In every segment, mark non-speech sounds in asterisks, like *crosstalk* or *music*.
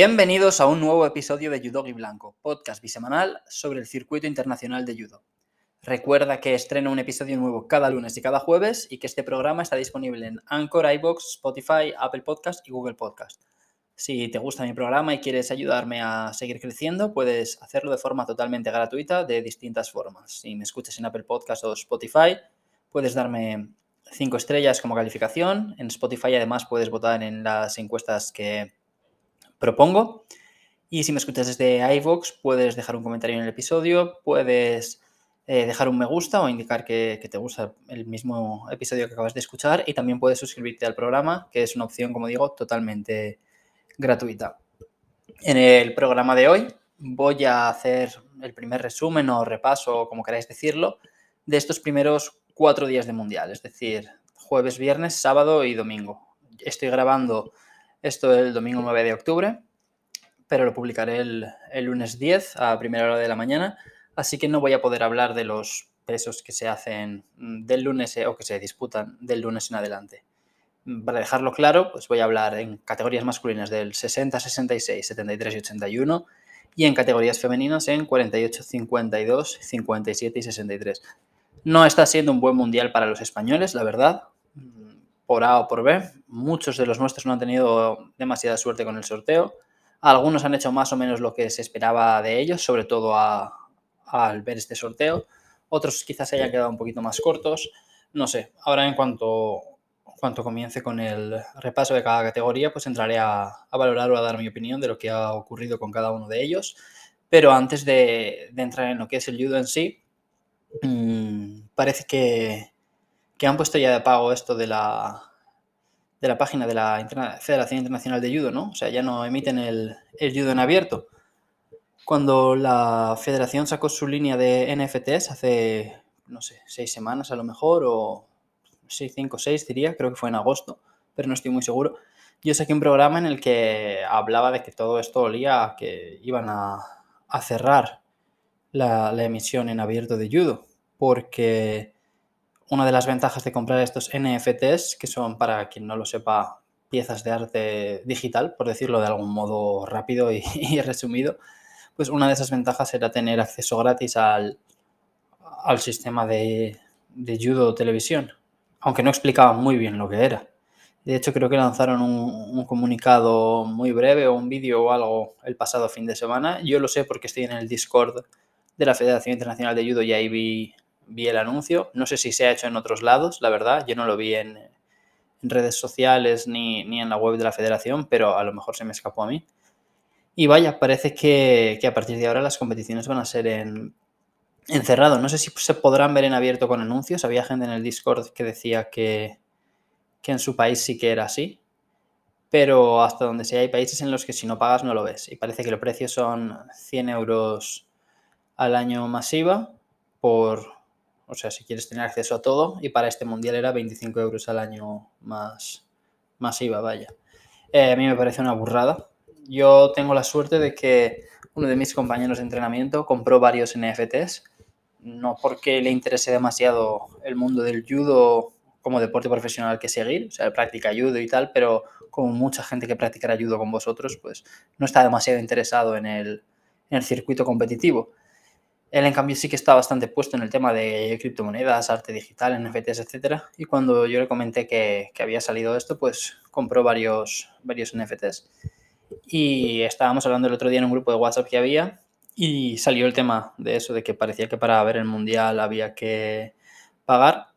Bienvenidos a un nuevo episodio de Judo y Blanco, podcast bisemanal sobre el circuito internacional de judo. Recuerda que estreno un episodio nuevo cada lunes y cada jueves y que este programa está disponible en Anchor, iBox, Spotify, Apple Podcast y Google Podcast. Si te gusta mi programa y quieres ayudarme a seguir creciendo, puedes hacerlo de forma totalmente gratuita de distintas formas. Si me escuchas en Apple Podcast o Spotify, puedes darme 5 estrellas como calificación. En Spotify además puedes votar en las encuestas que propongo. Y si me escuchas desde iVoox, puedes dejar un comentario en el episodio, puedes eh, dejar un me gusta o indicar que, te gusta el mismo episodio que acabas de escuchar y también puedes suscribirte al programa, que es una opción, como digo, totalmente gratuita. En el programa de hoy voy a hacer el primer resumen o repaso, como queráis decirlo, de estos primeros cuatro días de mundial, es decir, jueves, viernes, sábado y domingo. Estoy grabando esto el domingo 9 de octubre, pero lo publicaré el, lunes 10 a primera hora de la mañana, así que no voy a poder hablar de los pesos que se hacen del lunes eh, o que se disputan del lunes en adelante. Para dejarlo claro, pues voy a hablar en categorías masculinas del 60, 66, 73 y 81 y en categorías femeninas en 48, 52, 57 y 63. No está siendo un buen mundial para los españoles, la verdad por A o por B. Muchos de los nuestros no han tenido demasiada suerte con el sorteo. Algunos han hecho más o menos lo que se esperaba de ellos, sobre todo al ver este sorteo. Otros quizás se hayan quedado un poquito más cortos. No sé, ahora en cuanto, cuanto comience con el repaso de cada categoría, pues entraré a, valorar o a dar mi opinión de lo que ha ocurrido con cada uno de ellos. Pero antes de, entrar en lo que es el judo en sí, mmm, parece que, que han puesto ya de pago esto de la, de la página de la Federación Internacional de Judo, ¿no? O sea, ya no emiten el, el judo en abierto. Cuando la federación sacó su línea de NFTs hace, no sé, seis semanas a lo mejor, o sí, cinco, seis diría, creo que fue en agosto, pero no estoy muy seguro. Yo saqué un programa en el que hablaba de que todo esto olía a que iban a, cerrar la, la emisión en abierto de judo, porque una de las ventajas de comprar estos NFTs, que son, para quien no lo sepa, piezas de arte digital, por decirlo de algún modo rápido *laughs* y, resumido, pues una de esas ventajas era tener acceso gratis al, al sistema de, de judo televisión, aunque no explicaba muy bien lo que era. De hecho, creo que lanzaron un, un, comunicado muy breve o un vídeo o algo el pasado fin de semana. Yo lo sé porque estoy en el Discord de la Federación Internacional de Judo y ahí vi vi el anuncio. No sé si se ha hecho en otros lados, la verdad. Yo no lo vi en, redes sociales ni, en la web de la federación, pero a lo mejor se me escapó a mí. Y vaya, parece que, a partir de ahora las competiciones van a ser en, encerrado. No sé si se podrán ver en abierto con anuncios. Había gente en el Discord que decía que, que en su país sí que era así. Pero hasta donde sea hay países en los que si no pagas no lo ves. Y parece que los precios son 100 euros al año masiva por, o sea, si quieres tener acceso a todo, y para este mundial era 25 euros al año más masiva, vaya. Eh, a mí me parece una burrada. Yo tengo la suerte de que uno de mis compañeros de entrenamiento compró varios NFTs, no porque le interese demasiado el mundo del judo como deporte profesional que seguir, o sea, práctica judo y tal, pero como mucha gente que practicará judo con vosotros, pues no está demasiado interesado en el, en el circuito competitivo. Él, en cambio, sí que está bastante puesto en el tema de criptomonedas, arte digital, NFTs, etc. Y cuando yo le comenté que, había salido esto, pues compró varios, varios NFTs. Y estábamos hablando el otro día en un grupo de WhatsApp que había y salió el tema de eso, de que parecía que para ver el mundial había que pagar.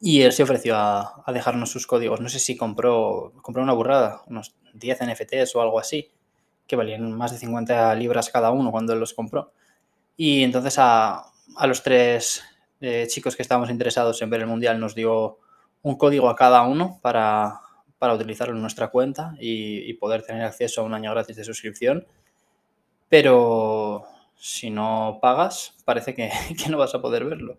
Y él se ofreció a, dejarnos sus códigos. No sé si compró, compró una burrada, unos 10 NFTs o algo así, que valían más de 50 libras cada uno cuando él los compró. Y entonces a, los tres eh, chicos que estábamos interesados en ver el Mundial nos dio un código a cada uno para, utilizarlo en nuestra cuenta y, poder tener acceso a un año gratis de suscripción. Pero si no pagas, parece *laughs* que, no vas a poder verlo.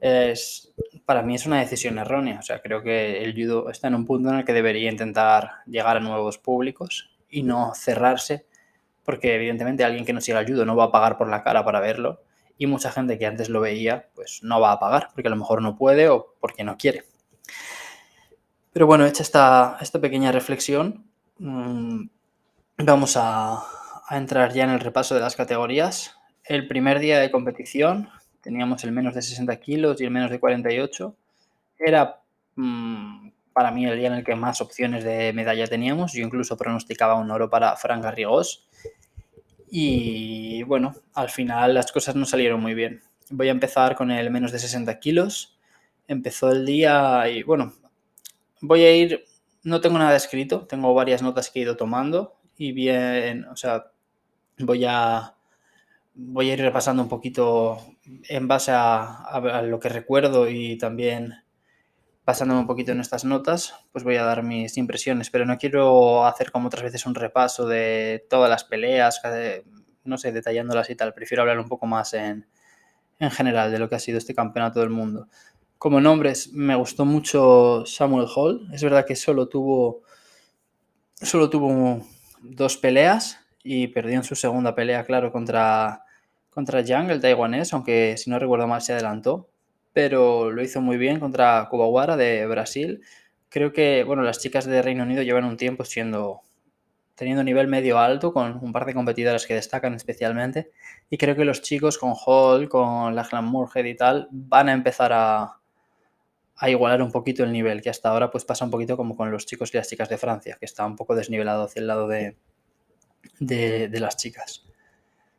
Es, para mí es una decisión errónea. O sea, creo que el judo está en un punto en el que debería intentar llegar a nuevos públicos y no cerrarse porque evidentemente alguien que no siga el no va a pagar por la cara para verlo y mucha gente que antes lo veía pues no va a pagar porque a lo mejor no puede o porque no quiere. Pero bueno, hecha esta, esta pequeña reflexión, mm, vamos a, entrar ya en el repaso de las categorías. El primer día de competición teníamos el menos de 60 kilos y el menos de 48. Era mm, para mí el día en el que más opciones de medalla teníamos. Yo incluso pronosticaba un oro para Fran Garrigós. Y bueno, al final las cosas no salieron muy bien. Voy a empezar con el menos de 60 kilos. Empezó el día y bueno, voy a ir, no tengo nada escrito, tengo varias notas que he ido tomando y bien, o sea, voy a, voy a ir repasando un poquito en base a, lo que recuerdo y también basándome un poquito en estas notas, pues voy a dar mis impresiones, pero no quiero hacer como otras veces un repaso de todas las peleas, no sé, detallándolas y tal, prefiero hablar un poco más en, en general de lo que ha sido este campeonato del mundo. Como nombres, me gustó mucho Samuel Hall, es verdad que solo tuvo, solo tuvo dos peleas y perdió en su segunda pelea, claro, contra, contra Yang, el taiwanés, aunque si no recuerdo mal se adelantó, pero lo hizo muy bien contra Kubawara de Brasil. Creo que, bueno, las chicas de Reino Unido llevan un tiempo siendo teniendo nivel medio alto con un par de competidoras que destacan especialmente y creo que los chicos con Hall, con la Moorhead y tal van a empezar a, a igualar un poquito el nivel, que hasta ahora pues pasa un poquito como con los chicos y las chicas de Francia, que está un poco desnivelado hacia el lado de, de, las chicas.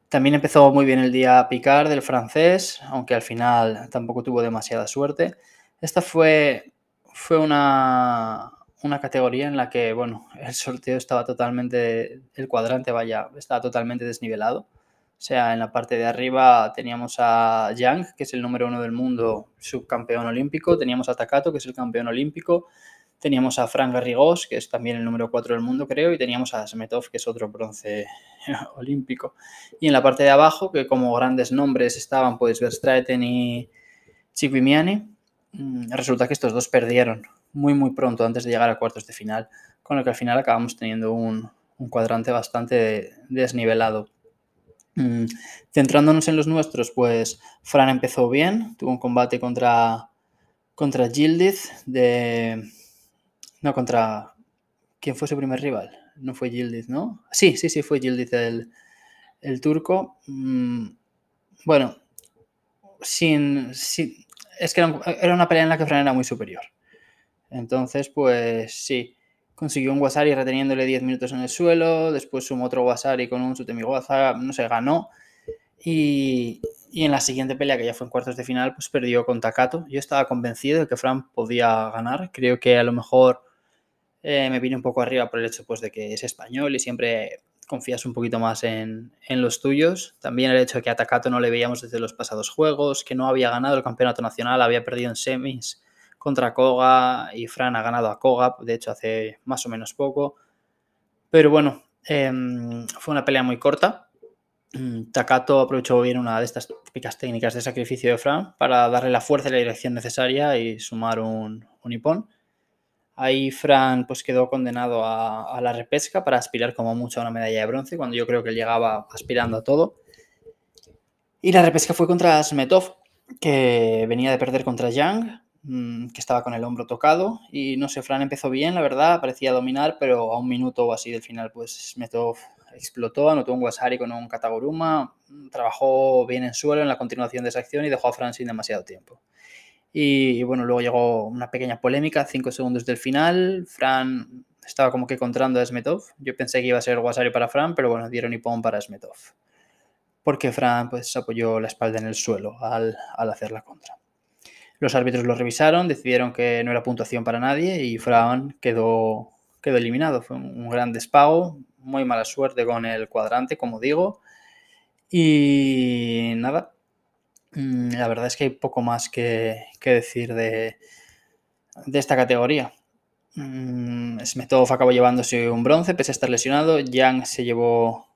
También empezó muy bien el día Picard del francés, aunque al final tampoco tuvo demasiada suerte. Esta fue, fue una, una categoría en la que, bueno, *laughs* el sorteo estaba totalmente, el cuadrante, vaya, estaba totalmente desnivelado. O sea, en la parte de arriba teníamos a Yang, que es el número uno del mundo, subcampeón olímpico. Teníamos a Takato, que es el campeón olímpico. Teníamos a Frank Garrigós, que es también el número cuatro del mundo, creo. Y teníamos a Smetov, que es otro bronce *laughs* olímpico. Y en la parte de abajo, que como grandes nombres estaban, pues Verstraeten y Chiquimiani, mm, resulta que estos dos perdieron muy, muy pronto antes de llegar a cuartos de final. Con lo que al final acabamos teniendo un, un cuadrante bastante desnivelado. Mm, centrándonos en los nuestros, pues Fran empezó bien, tuvo un combate contra, contra Gildith de... No, contra... ¿Quién fue su primer rival? No fue Gildith, ¿no? Sí, sí, sí, fue Gildith el, el turco. Mm, bueno, sin, Es que era una pelea en la que Fran era muy superior. Entonces, pues sí, consiguió un Wasari reteniéndole 10 minutos en el suelo, después sumó otro Wasari con un Sutemigoza, no sé, ganó. Y, en la siguiente pelea, que ya fue en cuartos de final, pues perdió con Takato. Yo estaba convencido de que Fran podía ganar. Creo que a lo mejor eh, me vine un poco arriba por el hecho pues, de que es español y siempre confías un poquito más en, en, los tuyos. También el hecho de que a Takato no le veíamos desde los pasados juegos, que no había ganado el campeonato nacional, había perdido en semis contra Koga y Fran ha ganado a Koga, de hecho hace más o menos poco. Pero bueno, em, fue una pelea muy corta. Mm, Takato aprovechó bien una de estas típicas técnicas de sacrificio de Fran para darle la fuerza y la dirección necesaria y sumar un, un Ahí Fran pues quedó condenado a, la repesca para aspirar como mucho a una medalla de bronce, cuando yo creo que llegaba aspirando a todo. Y la repesca fue contra Smetov, que venía de perder contra Yang, Mm, que estaba con el hombro tocado y no sé, Fran empezó bien, la verdad, parecía dominar, pero a un minuto o así del final pues Smetov explotó, anotó un Wasari con un Kataguruma, trabajó bien en suelo en la continuación de esa acción y dejó a Fran sin demasiado tiempo. Y, bueno, luego llegó una pequeña polémica, cinco segundos del final, Fran estaba como que contrando a Smetov, yo pensé que iba a ser Wasari para Fran, pero bueno, dieron Ipón para Smetov, porque Fran pues apoyó la espalda en el suelo al, al hacer la contra. Los árbitros lo revisaron, decidieron que no era puntuación para nadie y Fran quedó, quedó eliminado. Fue un gran despago, muy mala suerte con el cuadrante, como digo. Y nada, la verdad es que hay poco más que, decir de, de, esta categoría. Mm, Smetov acabó llevándose un bronce, pese a estar lesionado. Yang se llevó,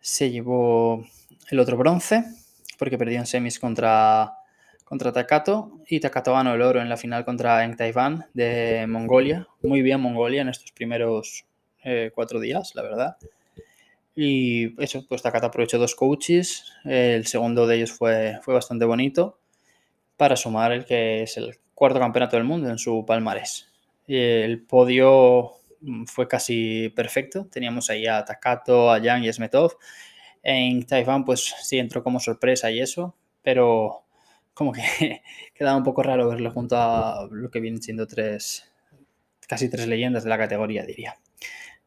se llevó el otro bronce, porque perdió en semis contra contra Takato y Takato ganó el oro en la final contra Eng Taiwan de Mongolia. Muy bien Mongolia en estos primeros eh, cuatro días, la verdad. Y eso, pues Takato aprovechó dos coaches. El segundo de ellos fue, fue bastante bonito para sumar el que es el cuarto campeonato del mundo en su palmarés. El podio mm, fue casi perfecto. Teníamos ahí a Takato, a Yang y a Smetov. En Taiwán, pues sí entró como sorpresa y eso, pero como que *laughs* quedaba un poco raro verlo junto a lo que vienen siendo tres, casi tres leyendas de la categoría, diría.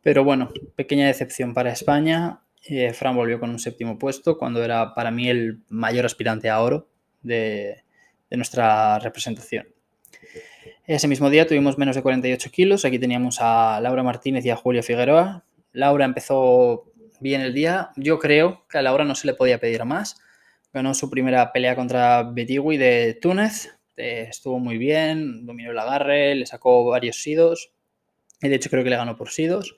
Pero bueno, pequeña decepción para España. Eh, Fran volvió con un séptimo puesto cuando era para mí el mayor aspirante a oro de, nuestra representación. Ese mismo día tuvimos menos de 48 kilos. Aquí teníamos a Laura Martínez y a Julia Figueroa. Laura empezó bien el día. Yo creo que a Laura no se le podía pedir más. Ganó su primera pelea contra Betigui de Túnez. Eh, estuvo muy bien, dominó el agarre, le sacó varios sidos. Y de hecho creo que le ganó por sidos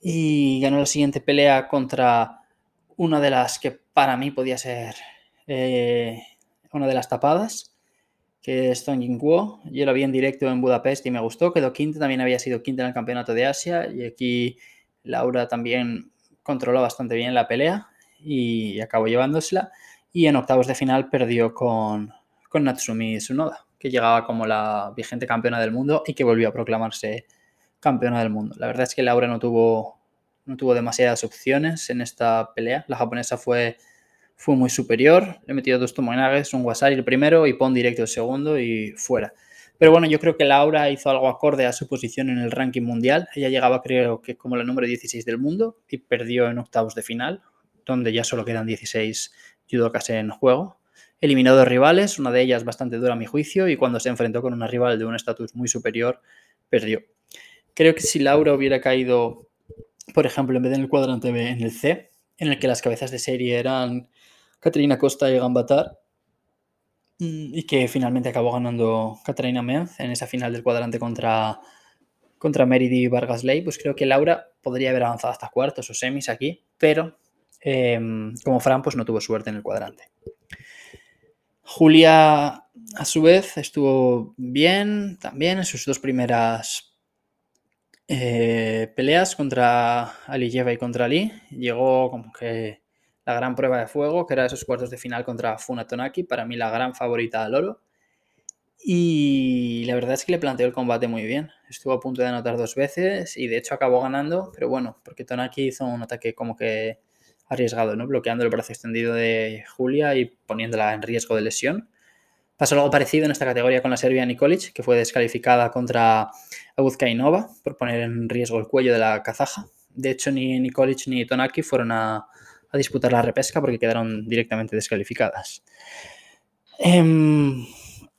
y ganó la siguiente pelea contra una de las que para mí podía ser eh, una de las tapadas, que es Tong Yingguo. Yo lo vi en directo en Budapest y me gustó, quedó quinta, también había sido quinta en el Campeonato de Asia y aquí Laura también controló bastante bien la pelea y acabó llevándosela y en octavos de final perdió con, con Natsumi Tsunoda, que llegaba como la vigente campeona del mundo y que volvió a proclamarse campeona del mundo. La verdad es que Laura no tuvo, no tuvo demasiadas opciones en esta pelea. La japonesa fue, fue muy superior. Le metió dos tomonages, un wasari el primero y pon directo el segundo y fuera. Pero bueno, yo creo que Laura hizo algo acorde a su posición en el ranking mundial. Ella llegaba, creo que, como la número 16 del mundo y perdió en octavos de final, donde ya solo quedan 16 judokas en juego. Eliminó dos rivales, una de ellas bastante dura a mi juicio, y cuando se enfrentó con una rival de un estatus muy superior, perdió. Creo que si Laura hubiera caído, por ejemplo, en vez de en el cuadrante B, en el C, en el que las cabezas de serie eran Caterina Costa y Gambatar, mm, y que finalmente acabó ganando Caterina Menz en esa final del cuadrante contra, contra Meridi Vargas Ley, pues creo que Laura podría haber avanzado hasta cuartos o semis aquí, pero em, como Fran, pues no tuvo suerte en el cuadrante. Julia, a su vez, estuvo bien también en sus dos primeras eh, peleas contra Aliyeva y contra Ali. Llegó como que la gran prueba de fuego, que era esos cuartos de final contra Funatonaki, para mí la gran favorita al oro. Y la verdad es que le planteó el combate muy bien. Estuvo a punto de anotar dos veces y de hecho acabó ganando, pero bueno, porque Tonaki hizo un ataque como que arriesgado, ¿no? Bloqueando el brazo extendido de Julia y poniéndola en riesgo de lesión. Pasó algo parecido en esta categoría con la serbia Nikolic, que fue descalificada contra Abuzkainova por poner en riesgo el cuello de la kazaja. De hecho, ni Nikolic ni Tonaki fueron a, disputar la repesca porque quedaron directamente descalificadas. Em,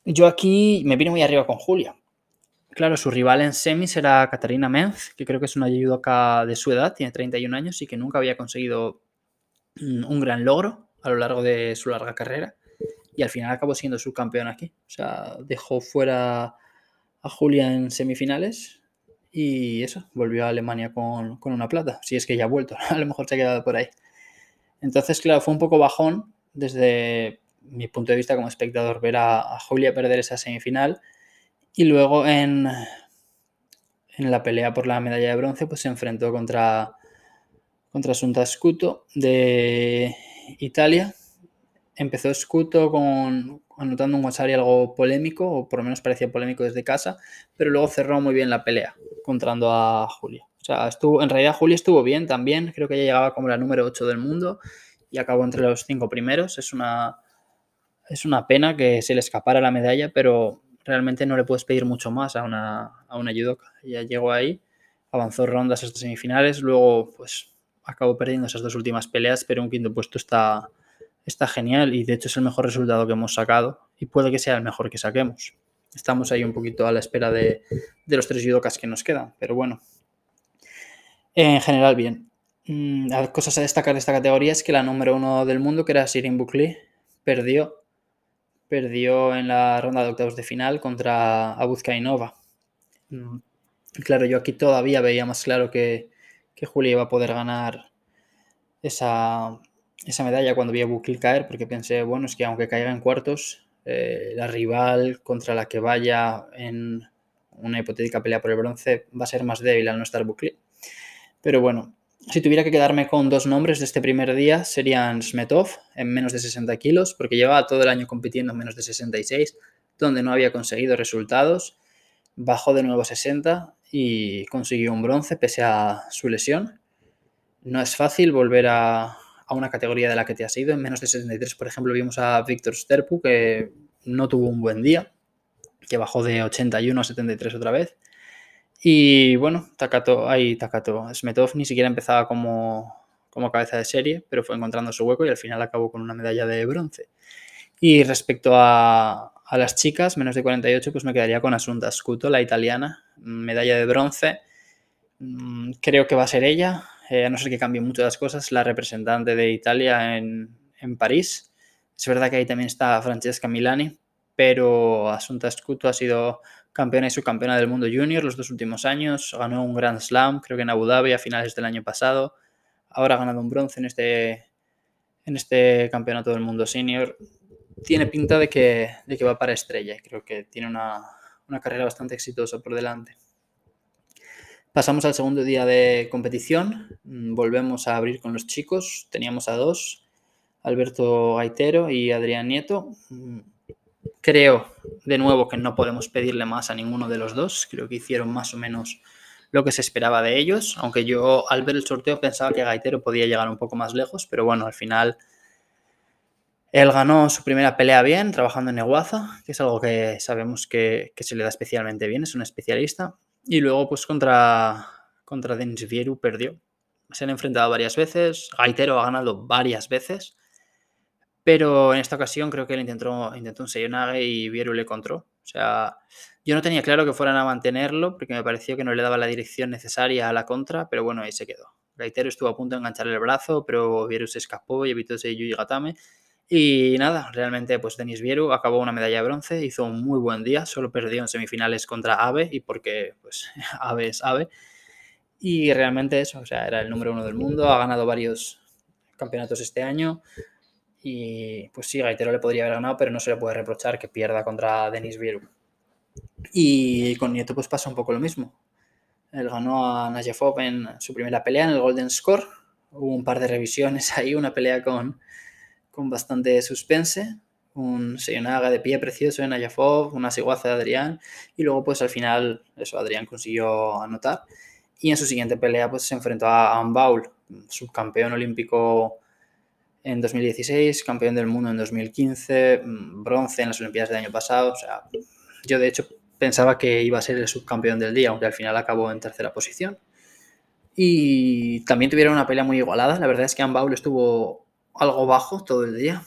yo aquí me vine muy arriba con Julia. Claro, su rival en semis era Katarina Menz, que creo que es una judoka de su edad, tiene 31 años y que nunca había conseguido un gran logro a lo largo de su larga carrera y al final acabó siendo subcampeón aquí. O sea, dejó fuera a Julia en semifinales y eso, volvió a Alemania con, una plata. Si es que ya ha vuelto, *laughs* a lo mejor se ha quedado por ahí. Entonces, claro, fue un poco bajón desde mi punto de vista como espectador ver a, Julia perder esa semifinal y luego en, en la pelea por la medalla de bronce pues se enfrentó contra, contra de Italia empezó Scuto con, anotando un Wasari algo polémico, o por lo menos parecía polémico desde casa, pero luego cerró muy bien la pelea, encontrando a Julia. O sea, estuvo, en realidad Julia estuvo bien también, creo que ella llegaba como la número 8 del mundo y acabó entre los cinco primeros. Es una, es una pena que se le escapara la medalla, pero realmente no le puedes pedir mucho más a una, a una judoka. Ella llegó ahí, avanzó rondas hasta semifinales, luego pues acabó perdiendo esas dos últimas peleas, pero un quinto puesto está, está genial y de hecho es el mejor resultado que hemos sacado y puede que sea el mejor que saquemos. Estamos ahí un poquito a la espera de, los tres judokas que nos quedan, pero bueno. En general, bien. Mm, cosas a destacar de esta categoría es que la número uno del mundo, que era Sirin Bukli, perdió. Perdió en la ronda de octavos de final contra Abuzkainova. Mm, claro, yo aquí todavía veía más claro que, que Julia iba a poder ganar esa, esa medalla cuando vi a Bukli caer, porque pensé, bueno, es que aunque caiga en cuartos, eh, la rival contra la que vaya en una hipotética pelea por el bronce va a ser más débil al no estar Bukli. Pero bueno, si tuviera que quedarme con dos nombres de este primer día, serían Smetov en menos de 60 kilos, porque llevaba todo el año compitiendo en menos de 66, donde no había conseguido resultados. Bajó de nuevo a 60 y consiguió un bronce pese a su lesión. No es fácil volver a, a una categoría de la que te has ido. En menos de 73, por ejemplo, vimos a Víctor Sterpu, que no tuvo un buen día, que bajó de 81 a 73 otra vez. Y bueno, Takato, ahí Takato, Smetov ni siquiera empezaba como, como cabeza de serie, pero fue encontrando su hueco y al final acabó con una medalla de bronce. Y respecto a, a las chicas, menos de 48, pues me quedaría con Asunta Scuto, la italiana, medalla de bronce. Mm, creo que va a ser ella, eh, a no ser que cambien mucho las cosas, la representante de Italia en, en París. Es verdad que ahí también está Francesca Milani, pero Asunta Scuto ha sido campeona y subcampeona del mundo junior los dos últimos años. Ganó un Grand Slam, creo que en Abu Dhabi a finales del año pasado. Ahora ha ganado un bronce en este, en este campeonato del mundo senior tiene pinta de que, de que va para estrella. Creo que tiene una, una carrera bastante exitosa por delante. Pasamos al segundo día de competición. Mm, volvemos a abrir con los chicos. Teníamos a dos, Alberto Gaitero y Adrián Nieto. Mm, creo, de nuevo, que no podemos pedirle más a ninguno de los dos. Creo que hicieron más o menos lo que se esperaba de ellos. Aunque yo al ver el sorteo pensaba que Gaitero podía llegar un poco más lejos. Pero bueno, al final él ganó su primera pelea bien, trabajando en Neguaza, que es algo que sabemos que, se le da especialmente bien, es un especialista. Y luego, pues contra, contra Denis perdió. Se han enfrentado varias veces, Gaitero ha ganado varias veces, pero en esta ocasión creo que él intentó, intentó un Seyonage y Vieru le encontró. O sea, yo no tenía claro que fueran a mantenerlo porque me pareció que no le daba la dirección necesaria a la contra, pero bueno, ahí se quedó. Gaitero estuvo a punto de enganchar el brazo, pero Vieru se escapó y evitó ese Yuji Gatame y nada, realmente pues Denis Vieru acabó una medalla de bronce, hizo un muy buen día, solo perdió en semifinales contra Ave y porque pues *laughs* Ave es Ave. Y realmente eso, o sea, era el número uno del mundo, ha ganado varios campeonatos este año y pues sí, Gaitero le podría haber ganado, pero no se le puede reprochar que pierda contra Denis Vieru. Y con Nieto pues pasa un poco lo mismo. Él ganó a Najafov en su primera pelea en el Golden Score. Hubo un par de revisiones *laughs* ahí, una pelea con, con bastante suspense. Un Seyonaga de pie precioso en Ayafov, una Siguaza de Adrián y luego pues al final eso Adrián consiguió anotar y en su siguiente pelea pues se enfrentó a Ambaul, subcampeón olímpico en 2016, campeón del mundo en 2015, bronce en las Olimpiadas del año pasado, o sea, yo de hecho pensaba que iba a ser el subcampeón del día, aunque al final acabó en tercera posición. Y también tuvieron una pelea muy igualada, la verdad es que Ambaul estuvo algo bajo todo el día.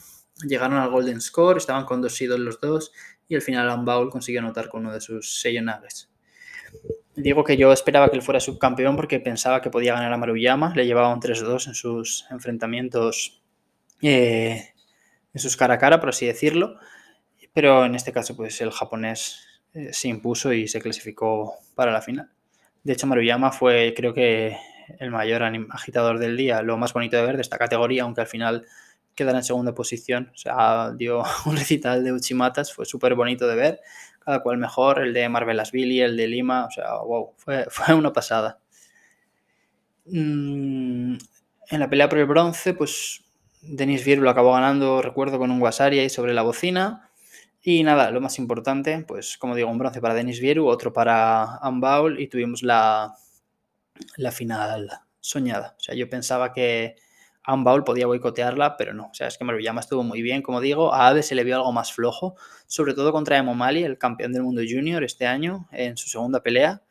Llegaron al Golden Score, estaban con dos seeds los dos y al final Ambaul consiguió anotar con uno de sus sellonaves. Digo que yo esperaba que él fuera subcampeón porque pensaba que podía ganar a Maruyama, le llevaba un 3-2 en sus enfrentamientos, eh, en sus cara a cara, por así decirlo, pero en este caso pues el japonés eh, se impuso y se clasificó para la final. De hecho Maruyama fue creo que el mayor agitador del día, lo más bonito de ver de esta categoría, aunque al final quedara en segunda posición. O sea, *laughs* dio un recital de Uchimatas, fue súper bonito de ver, cada cual mejor, el de Marvelasvili, el de Lima, o sea, wow, fue, *laughs* fue una pasada. Mm, en la pelea por el bronce, pues Denis Vier lo acabó ganando, recuerdo, con un Wasari ahí sobre la bocina. Y nada, lo más importante, pues como digo, un bronce para Denis Vieru, otro para Ambaul y tuvimos la, la final soñada. O sea, yo pensaba que Ambaul podía boicotearla, pero no. O sea, es que Maruyama estuvo muy bien, como digo. A Ave se le vio algo más flojo, sobre todo contra Emomali, el campeón del mundo junior este año, en su segunda pelea.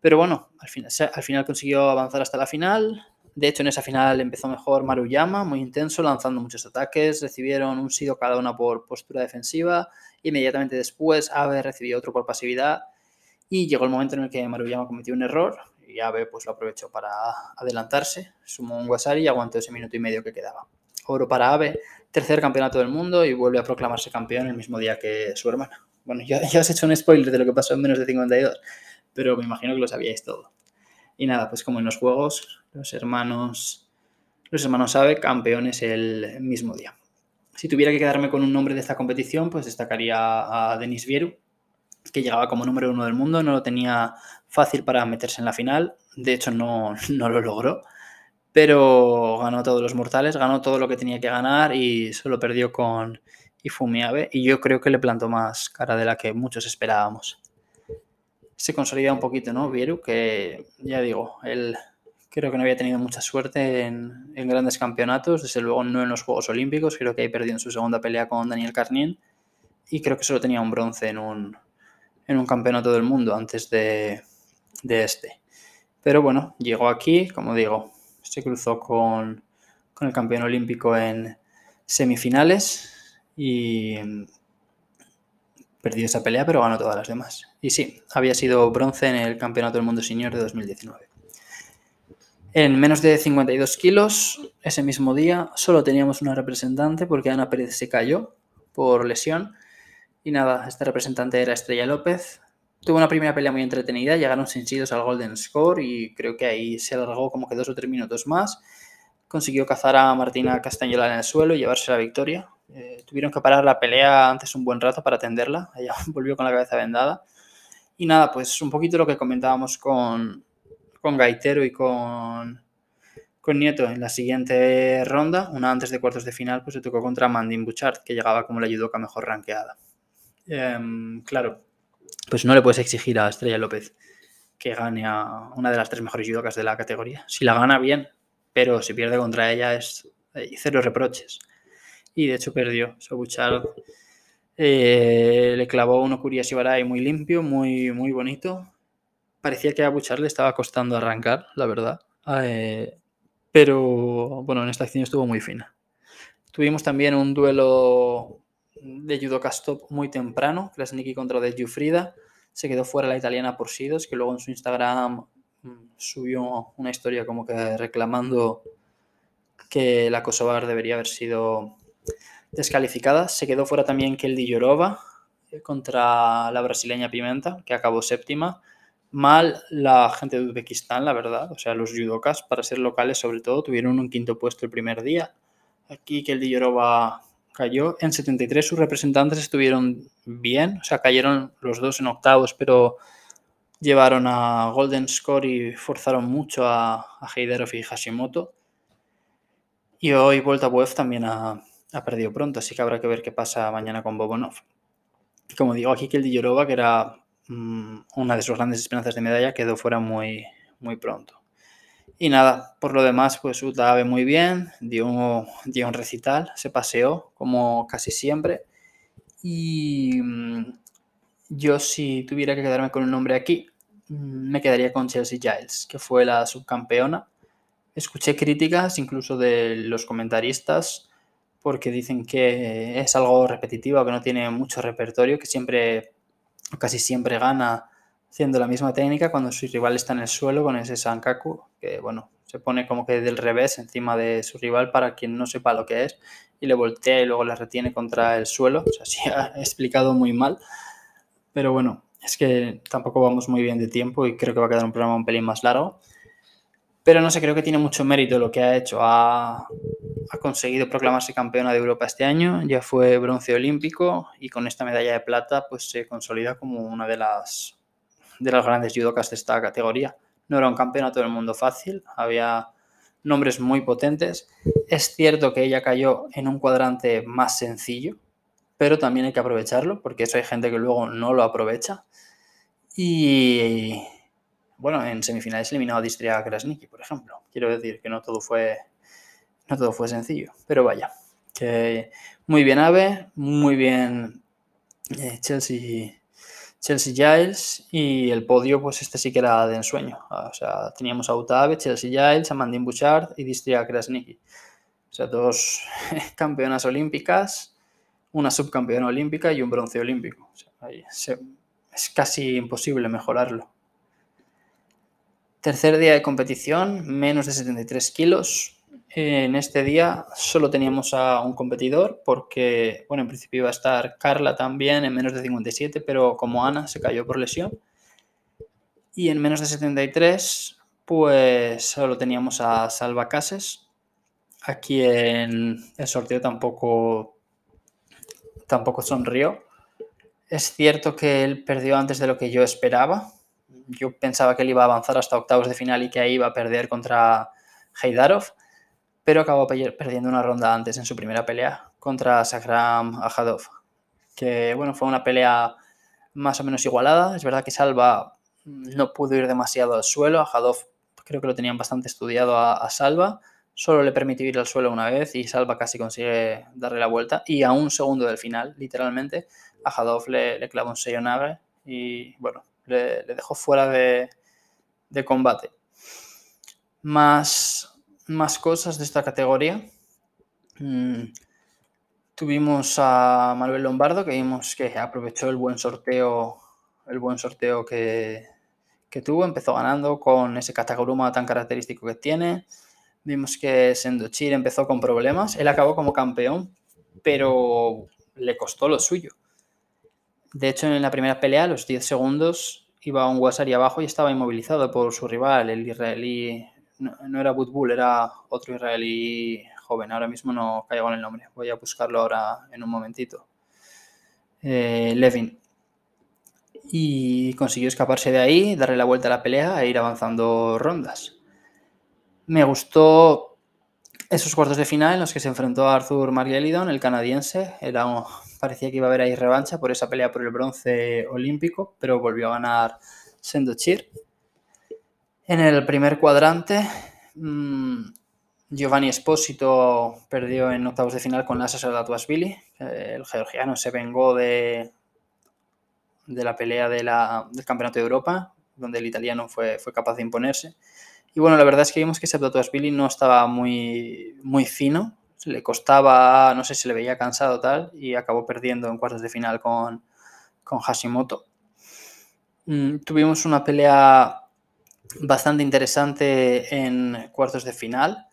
Pero bueno, al final, al final consiguió avanzar hasta la final. De hecho, en esa final empezó mejor Maruyama, muy intenso, lanzando muchos ataques. Recibieron un sido cada una por postura defensiva. Inmediatamente después, Ave recibió otro por pasividad. Y llegó el momento en el que Maruyama cometió un error y Abe pues lo aprovechó para adelantarse, sumó un Wasari y aguantó ese minuto y medio que quedaba. Oro para Abe, tercer campeonato del mundo y vuelve a proclamarse campeón el mismo día que su hermana. Bueno, ya, ya os he hecho un spoiler de lo que pasó en menos de 52, pero me imagino que lo sabíais todo. Y nada, pues como en los juegos, los hermanos, los hermanos Abe, campeones el mismo día. Si tuviera que quedarme con un nombre de esta competición, pues destacaría a Denis Vieru, que llegaba como número uno del mundo, no lo tenía fácil para meterse en la final, de hecho no, *laughs* no lo logró, pero ganó todos los mortales, ganó todo lo que tenía que ganar y solo perdió con Ifumi Abe. Y yo creo que le plantó más cara de la que muchos esperábamos. se consolida un poquito, ¿no? Vieru, que ya digo, él creo que no había tenido mucha suerte en, grandes campeonatos, desde luego no en los Juegos Olímpicos, creo que ahí perdió en su segunda pelea con Daniel Carnien y creo que solo tenía un bronce en un, en un campeonato del mundo antes de, de este. Pero bueno, llegó aquí, como digo, se cruzó con, con el campeón olímpico en semifinales y perdió esa pelea, pero ganó todas las demás. Y sí, había sido bronce en el Campeonato del Mundo Senior de 2019. En menos de 52 kilos, ese mismo día, solo teníamos una representante porque Ana Pérez se cayó por lesión. Y nada, esta representante era Estrella López. Tuvo una primera pelea muy entretenida, llegaron sin silos al Golden Score y creo que ahí se alargó como que dos o tres minutos más. Consiguió cazar a Martina Castañola en el suelo y llevarse la victoria. Eh, tuvieron que parar la pelea antes un buen rato para atenderla. *laughs* Ella volvió con la cabeza vendada. Y nada, pues un poquito lo que comentábamos con, con Gaitero y con, con Nieto en la siguiente ronda. Una antes de cuartos de final, pues se tocó contra Mandin Bouchard, que llegaba como la judoka mejor rankeada. Em, claro, pues no le puedes exigir a Estrella López que gane a una de las tres mejores judokas de la categoría. Si la gana, bien, pero si pierde contra ella es cero reproches y de hecho perdió. Sobuchar eh, le clavó un Okurias Ibarai muy limpio, muy, muy bonito. Parecía que a Buchar le estaba costando arrancar, la verdad. Eh, pero bueno, en esta acción estuvo muy fina. Tuvimos también un duelo de judo stop muy temprano, Krasniki contra de Jufrida. Se quedó fuera la italiana por Sidos, que luego en su Instagram mm, subió una historia como que reclamando que la Kosovar debería haber sido descalificada. Se quedó fuera también Kelly Yorova eh, contra la brasileña Pimenta, que acabó séptima. Mal la gente de Uzbekistán, la verdad. O sea, los judokas, para ser locales sobre todo, tuvieron un quinto puesto el primer día. Aquí Kelly Yorova cayó. En 73 sus representantes estuvieron bien. O sea, cayeron los dos en octavos, pero llevaron a Golden Score y forzaron mucho a, Heiderov y Hashimoto. Y hoy Volta Web también ha, perdido pronto, así que habrá que ver qué pasa mañana con Bobonov. Como digo, aquí que el Yorova, que era mm, una de sus grandes esperanzas de medalla, quedó fuera muy, muy pronto. Y nada, por lo demás, pues Uta Ave muy bien, dio, dio un recital, se paseó, como casi siempre. Y mm, yo, si tuviera que quedarme con un nombre aquí, mm, me quedaría con Chelsea Giles, que fue la subcampeona. Escuché críticas incluso de los comentaristas porque dicen que es algo repetitivo, que no tiene mucho repertorio, que siempre, casi siempre gana haciendo la misma técnica cuando su rival está en el suelo con ese Sankaku, que bueno, se pone como que del revés encima de su rival para quien no sepa lo que es y le voltea y luego le retiene contra el suelo. O sea, *laughs* sí ha explicado muy mal, pero bueno, es que tampoco vamos muy bien de tiempo y creo que va a quedar un programa un pelín más largo. Pero no sé, creo que tiene mucho mérito lo que ha hecho. Ha, ha conseguido proclamarse campeona de Europa este año, ya fue bronce olímpico y con esta medalla de plata pues se consolida como una de las, de las grandes judokas de esta categoría. No era un campeonato del mundo fácil, había nombres muy potentes. Es cierto que ella cayó en un cuadrante más sencillo, pero también hay que aprovecharlo porque eso hay gente que luego no lo aprovecha. Y bueno, en semifinales eliminado a Distria Krasniki, por ejemplo. Quiero decir que no todo fue no todo fue sencillo, pero vaya, que muy bien Ave, muy bien eh, Chelsea, Chelsea Giles y el podio, pues este sí que era de ensueño. O sea, teníamos a Ave, Chelsea Giles, Amandine Bouchard y Distria Krasniki. O sea, dos *laughs* campeonas olímpicas, una subcampeona olímpica y un bronce olímpico. es casi imposible mejorarlo. Tercer día de competición, menos de 73 kilos, en este día solo teníamos a un competidor porque, bueno, en principio iba a estar Carla también en menos de 57, pero como Ana se cayó por lesión. Y en menos de 73, pues solo teníamos a Salva Cases, a quien el sorteo tampoco, tampoco sonrió. Es cierto que él perdió antes de lo que yo esperaba. Yo pensaba que él iba a avanzar hasta octavos de final y que ahí iba a perder contra Heidarov pero acabó perdiendo una ronda antes en su primera pelea contra Sakram Ajadov, que bueno, fue una pelea más o menos igualada. Es verdad que Salva no pudo ir demasiado al suelo. A Hadov creo que lo tenían bastante estudiado a, Salva. Solo le permitió ir al suelo una vez y Salva casi consigue darle la vuelta. Y a un segundo del final, literalmente, a Hadov le, le clavó un sello nave y bueno, le, dejó fuera de, combate. Más, más cosas de esta categoría. Mm, tuvimos a Manuel Lombardo, que vimos que aprovechó el buen sorteo, el buen sorteo que, tuvo. Empezó ganando con ese Kataguruma tan característico que tiene. Vimos que Sendochir empezó con problemas. Él acabó como campeón, pero le costó lo suyo. De hecho, en la primera pelea, a los 10 segundos, iba un Wasari abajo y estaba inmovilizado por su rival, el israelí. No, era Butbull, era otro israelí joven. Ahora mismo no caigo en el nombre. Voy a buscarlo ahora en un momentito. Eh, Levin. Y consiguió escaparse de ahí, darle la vuelta a la pelea e ir avanzando rondas. Me gustó esos cuartos de final en los que se enfrentó a Arthur Margelidon, el canadiense. Era parecía que iba a haber ahí revancha por esa pelea por el bronce olímpico, pero volvió a ganar Sendochir. En el primer cuadrante, mm, Giovanni Espósito perdió en octavos de final con Asa Sadatuashvili. El georgiano se vengó de, de la pelea del Campeonato de Europa, donde el italiano fue, fue capaz de imponerse. Y bueno, la verdad es que vimos que Sadatuashvili no estaba muy, muy fino, le costaba, no sé si le veía cansado tal, y acabó perdiendo en cuartos de final con, con Hashimoto. Mm, tuvimos una pelea bastante interesante en cuartos de final.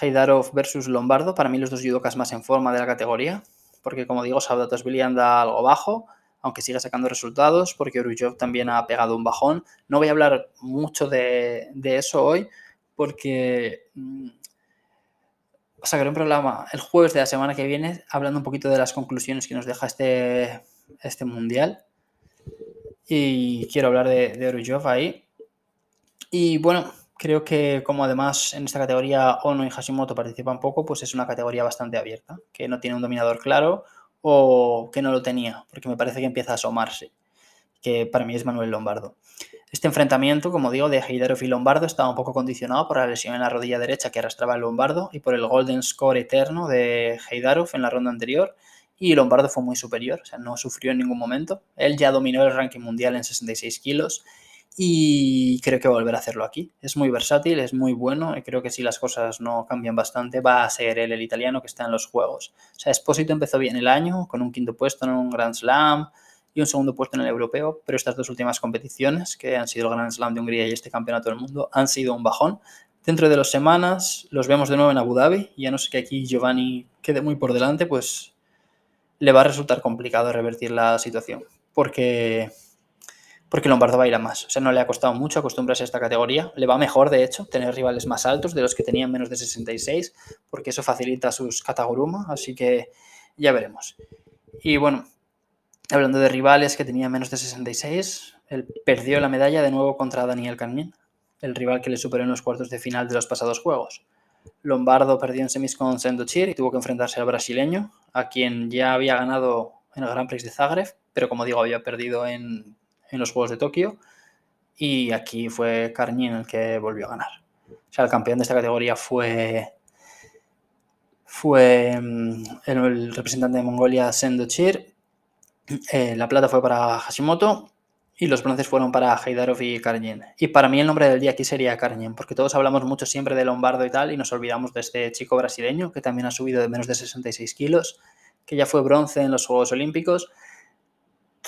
Heidarov versus Lombardo, para mí los dos judokas más en forma de la categoría, porque como digo, Saudatosvili anda algo bajo, aunque siga sacando resultados, porque Urujov también ha pegado un bajón. No voy a hablar mucho de, eso hoy, porque mm, sacaré un programa el jueves de la semana que viene hablando un poquito de las conclusiones que nos deja este, este mundial. Y quiero hablar de, de ahí. Y bueno, creo que como además en esta categoría Ono y Hashimoto participan poco, pues es una categoría bastante abierta, que no tiene un dominador claro o que no lo tenía, porque me parece que empieza a asomarse, que para mí es Manuel Lombardo. Este enfrentamiento, como digo, de Heidarov y Lombardo estaba un poco condicionado por la lesión en la rodilla derecha que arrastraba el Lombardo y por el golden score eterno de Heidarov en la ronda anterior. Y Lombardo fue muy superior, o sea, no sufrió en ningún momento. Él ya dominó el ranking mundial en 66 kilos y creo que a volver a hacerlo aquí. Es muy versátil, es muy bueno y creo que si las cosas no cambian bastante va a ser él el italiano que está en los juegos. O sea, Esposito empezó bien el año con un quinto puesto en un Grand Slam, y un segundo puesto en el europeo, pero estas dos últimas competiciones, que han sido el Grand Slam de Hungría y este Campeonato del Mundo, han sido un bajón. Dentro de dos semanas los vemos de nuevo en Abu Dhabi, y ya no sé que aquí Giovanni quede muy por delante, pues le va a resultar complicado revertir la situación, porque, porque Lombardo va a ir más. O sea, no le ha costado mucho acostumbrarse a esta categoría. Le va mejor, de hecho, tener rivales más altos de los que tenían menos de 66, porque eso facilita sus Kataguruma, así que ya veremos. Y bueno, Hablando de rivales que tenía menos de 66, él perdió la medalla de nuevo contra Daniel Carmin, el rival que le superó en los cuartos de final de los pasados juegos. Lombardo perdió en semis con Sendochir y tuvo que enfrentarse al brasileño, a quien ya había ganado en el Grand Prix de Zagreb, pero como digo, había perdido en, los Juegos de Tokio. Y aquí fue Carmin el que volvió a ganar. O sea, el campeón de esta categoría fue, fue mm, el, representante de Mongolia, Sendochir, eh, la plata fue para Hashimoto y los bronces fueron para Heidarov y Karjen. Y para mí el nombre del día aquí sería Karjen, porque todos hablamos mucho siempre de Lombardo y tal, y nos olvidamos de este chico brasileño que también ha subido de menos de 66 kilos, que ya fue bronce en los Juegos Olímpicos,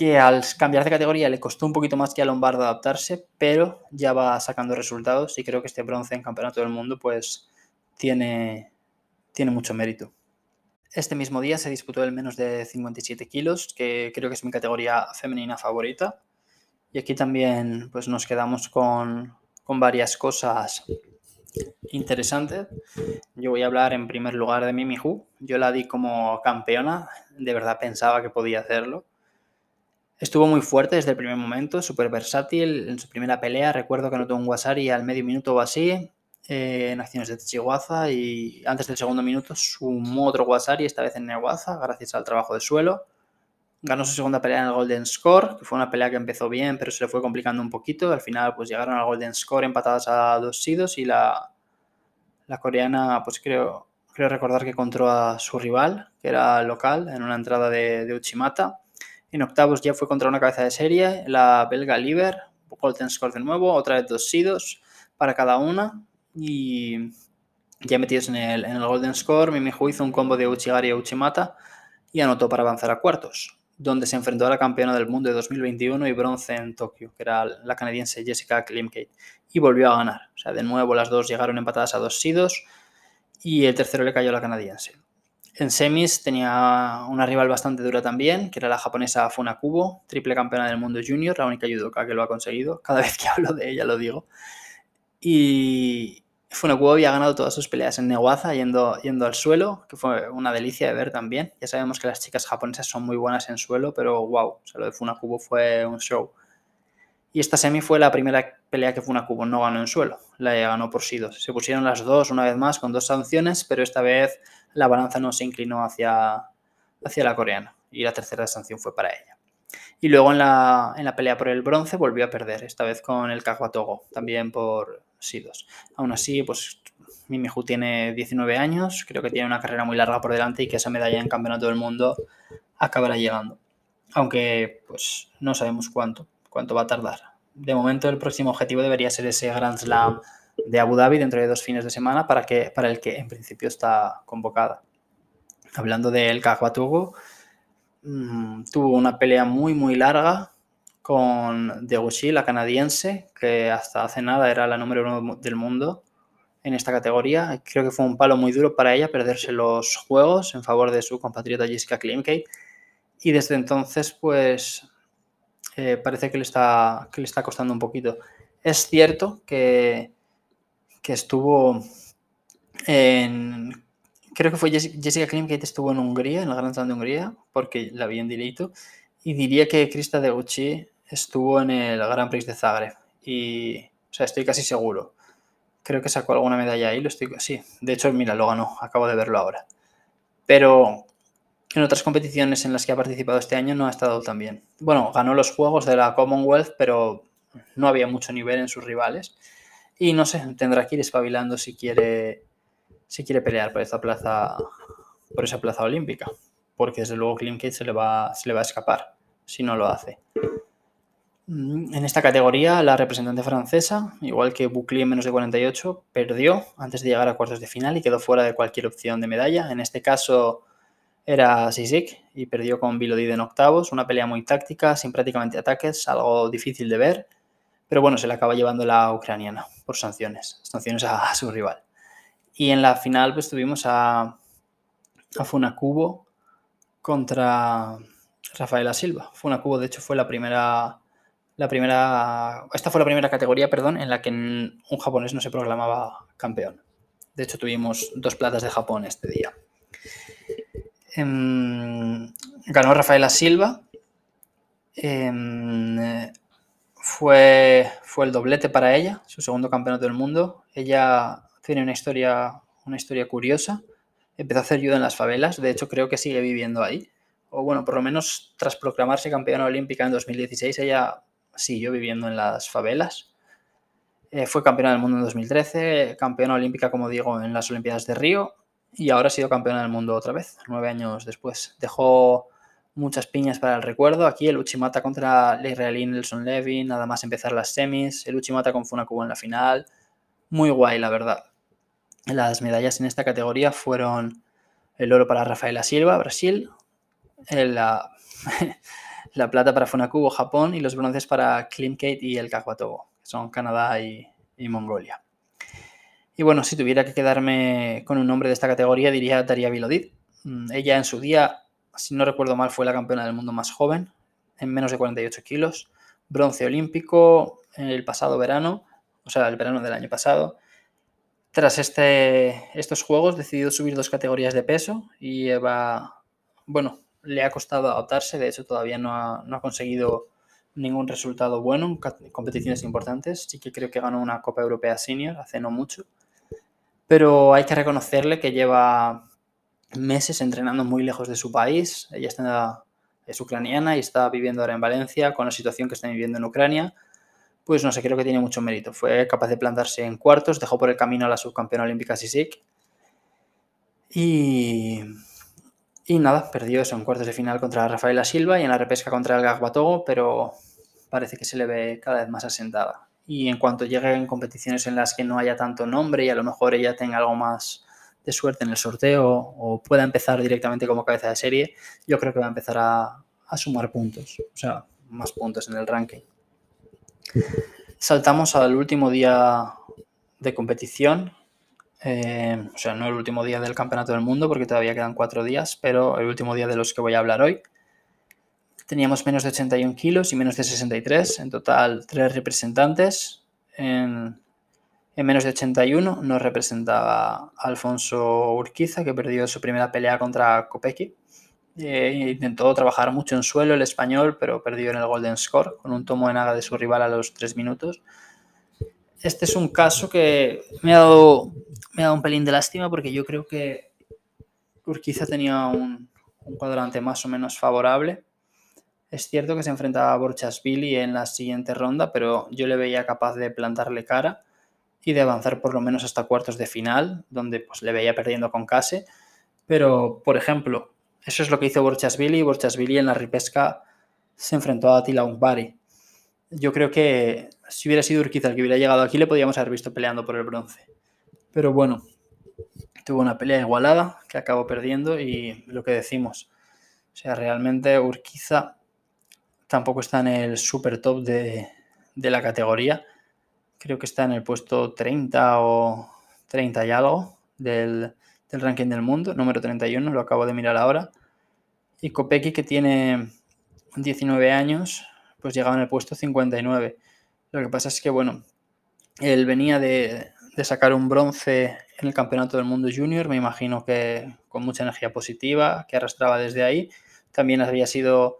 que al cambiar de categoría le costó un poquito más que a Lombardo adaptarse, pero ya va sacando resultados y creo que este bronce en Campeonato del Mundo pues tiene, tiene mucho mérito. Este mismo día se disputó el menos de 57 kilos, que creo que es mi categoría femenina favorita. Y aquí también pues, nos quedamos con, varias cosas interesantes. Yo voy a hablar en primer lugar de Mimi Hu. Yo la di como campeona, de verdad pensaba que podía hacerlo. Estuvo muy fuerte desde el primer momento, súper versátil. En su primera pelea recuerdo que anotó un Wasari al medio minuto o así. Eh, en acciones de Chihuahua y antes del segundo minuto sumó otro Wasari, esta vez en Neguaza, gracias al trabajo de suelo. ganó su segunda pelea en el Golden Score, que fue una pelea que empezó bien, pero se le fue complicando un poquito. Al final, pues llegaron al Golden Score empatadas a dos sidos y la, la coreana, pues creo, recordar que encontró a su rival, que era local, en una entrada de Uchimata. En octavos ya fue contra una cabeza de serie, la belga Liber, Golden Score de nuevo, otra vez dos sidos para cada una. Y ya metidos en el, en el Golden Score, Mimihu hizo un combo de Uchigari y Uchimata y anotó para avanzar a cuartos donde se enfrentó a la campeona del mundo de 2021 y bronce en Tokio, que era la canadiense Jessica Klimkate, y volvió a ganar. O sea, de nuevo las dos llegaron empatadas a dos sidos y el tercero le cayó a la canadiense. En semis tenía una rival bastante dura también, que era la japonesa Funakubo, triple campeona del mundo junior, la única judoka que lo ha conseguido. *laughs* Cada vez que hablo de ella lo digo. Y, Funakubo había ganado todas sus peleas en Newaza yendo, yendo al suelo, que fue una delicia de ver también. Ya sabemos que las chicas japonesas son muy buenas en suelo, pero wow, o lo de Funakubo fue un show. Y esta semi fue la primera pelea que Funakubo no ganó en suelo, la ganó por sidos. Se pusieron las dos una vez más con dos sanciones, pero esta vez la balanza no se inclinó hacia, hacia la coreana y la tercera sanción fue para ella. Y luego en la, en la pelea por el bronce volvió a perder, esta vez con el Kawatogo, también por, sidos. Aún así, pues Mimihu tiene 19 años, creo que tiene una carrera muy larga por delante y que esa medalla en Campeonato del Mundo acabará llegando. Aunque, pues, no sabemos cuánto, cuánto va a tardar. De momento, el próximo objetivo debería ser ese Grand Slam de Abu Dhabi dentro de dos fines de semana para, que, para el que en principio está convocada. Hablando del Kagwatugo, mmm, tuvo una pelea muy, muy larga con Deguchi, la canadiense, que hasta hace nada era la número uno del mundo en esta categoría. Creo que fue un palo muy duro para ella perderse los juegos en favor de su compatriota Jessica Klimkey. Y desde entonces, pues, eh, parece que le, está, que le está costando un poquito. Es cierto que, que estuvo en... Creo que fue Jessica Klimkate estuvo en Hungría, en el Gran Slam de Hungría, porque la vi en directo. Y diría que Krista Deguchi estuvo en el Grand Prix de Zagreb. Y, o sea, estoy casi seguro. Creo que sacó alguna medalla ahí, lo estoy... Sí, de hecho, mira, lo ganó, acabo de verlo ahora. Pero en otras competiciones en las que ha participado este año no ha estado tan bien. Bueno, ganó los Juegos de la Commonwealth, pero no había mucho nivel en sus rivales. Y no sé, tendrá que ir espabilando si quiere, si quiere pelear por esa plaza, por esa plaza olímpica porque desde luego Klimkate se le va, se le va a escapar si no lo hace. Mm, en esta categoría, la representante francesa, igual que Bucli en menos de 48, perdió antes de llegar a cuartos de final y quedó fuera de cualquier opción de medalla. En este caso era Sisik y perdió con Bilodid en octavos, una pelea muy táctica, sin prácticamente ataques, algo difícil de ver, pero bueno, se le acaba llevando la ucraniana por sanciones, sanciones a, su rival. Y en la final pues tuvimos a, a Funakubo, contra Rafaela Silva. Fue una cubo, de hecho, fue la primera. La primera. Esta fue la primera categoría, perdón, en la que un japonés no se proclamaba campeón. De hecho, tuvimos dos platas de Japón este día. Em, ganó Rafaela Silva. Em, fue, fue el doblete para ella, su segundo campeonato del mundo. Ella tiene una historia, una historia curiosa empezó a hacer judo en las favelas, de hecho creo que sigue viviendo ahí. O bueno, por lo menos tras proclamarse campeona olímpica en 2016, ella siguió viviendo en las favelas. Eh, fue campeona del mundo en 2013, campeona olímpica, como digo, en las Olimpiadas de Río y ahora ha sido campeona del mundo otra vez, nueve años después. Dejó muchas piñas para el recuerdo. Aquí el Uchimata contra la israelí Nelson Levy, nada más empezar las semis. El Uchimata con Funakubo en la final. Muy guay, la verdad. Las medallas en esta categoría fueron el oro para Rafaela Silva, Brasil, la, *laughs* la plata para Funakubo, Japón, y los bronces para Klimkate y el Kakwatogo, que son Canadá y, Mongolia. Y bueno, si tuviera que quedarme con un nombre de esta categoría, diría Daria Vilodid. Mm, ella en su día, si no recuerdo mal, fue la campeona del mundo más joven, en menos de 48 kilos, bronce olímpico el pasado verano, o sea, el verano del año pasado, tras este, estos juegos decidió subir dos categorías de peso y va, bueno, le ha costado adaptarse, de hecho todavía no ha, no ha conseguido ningún resultado bueno en competiciones importantes, sí que creo que ganó una Copa Europea Senior hace no mucho, pero hay que reconocerle que lleva meses entrenando muy lejos de su país, ella está, es ucraniana y está viviendo ahora en Valencia con la situación que está viviendo en Ucrania. Pues no sé, creo que tiene mucho mérito. Fue capaz de plantarse en cuartos, dejó por el camino a la subcampeona olímpica Sisik. Y, y nada, perdió eso en cuartos de final contra Rafaela Silva y en la repesca contra el Gagbatogo, pero parece que se le ve cada vez más asentada. Y en cuanto llegue en competiciones en las que no haya tanto nombre y a lo mejor ella tenga algo más de suerte en el sorteo o pueda empezar directamente como cabeza de serie, yo creo que va a empezar a, sumar puntos, o sea, más puntos en el ranking. Saltamos al último día de competición, eh, o sea, no el último día del Campeonato del Mundo porque todavía quedan cuatro días, pero el último día de los que voy a hablar hoy. Teníamos menos de 81 kilos y menos de 63, en total tres representantes. En, en menos de 81 nos representaba Alfonso Urquiza, que perdió su primera pelea contra Kopecky. Eh, intentó trabajar mucho en suelo el español, pero perdió en el Golden Score con un tomo de naga de su rival a los 3 minutos. Este es un caso que me ha dado, me un pelín de lástima porque yo creo que Urquiza tenía un, un cuadrante más o menos favorable. Es cierto que se enfrentaba a Borchasvili en la siguiente ronda, pero yo le veía capaz de plantarle cara y de avanzar por lo menos hasta cuartos de final, donde pues, le veía perdiendo con Case. Pero, por ejemplo, eso es lo que hizo Borchasvili. Borchasvili en la ripesca se enfrentó a Attila Umbari. Yo creo que si hubiera sido Urquiza el que hubiera llegado aquí, le podíamos haber visto peleando por el bronce. Pero bueno, tuvo una pelea igualada que acabó perdiendo y lo que decimos. O sea, realmente Urquiza tampoco está en el super top de, de la categoría creo que está en el puesto 30 o 30 y algo del, ranking del mundo, número 31, lo acabo de mirar ahora. Y Kopecky, que tiene 19 años, pues llegaba en el puesto 59. Lo que pasa es que, bueno, él venía de, de sacar un bronce en el Campeonato del Mundo Junior, me imagino que con mucha energía positiva, que arrastraba desde ahí. También había sido